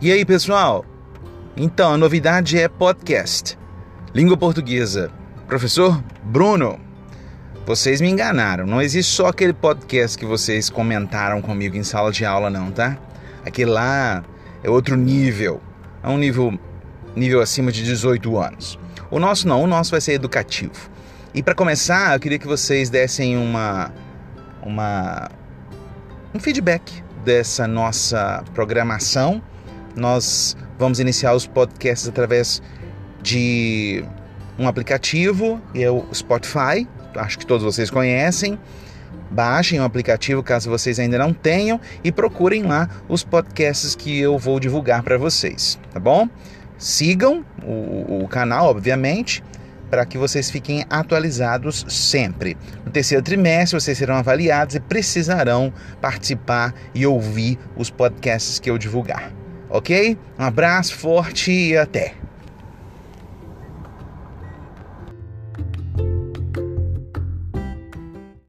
E aí, pessoal? Então, a novidade é podcast. Língua portuguesa. Professor Bruno. Vocês me enganaram. Não existe só aquele podcast que vocês comentaram comigo em sala de aula, não, tá? Aquele lá é outro nível. É um nível, nível acima de 18 anos. O nosso não, o nosso vai ser educativo. E para começar, eu queria que vocês dessem uma, uma um feedback dessa nossa programação nós vamos iniciar os podcasts através de um aplicativo, é o Spotify, acho que todos vocês conhecem. Baixem o aplicativo caso vocês ainda não tenham e procurem lá os podcasts que eu vou divulgar para vocês, tá bom? Sigam o, o canal, obviamente, para que vocês fiquem atualizados sempre. No terceiro trimestre, vocês serão avaliados e precisarão participar e ouvir os podcasts que eu divulgar ok? Um abraço forte e até!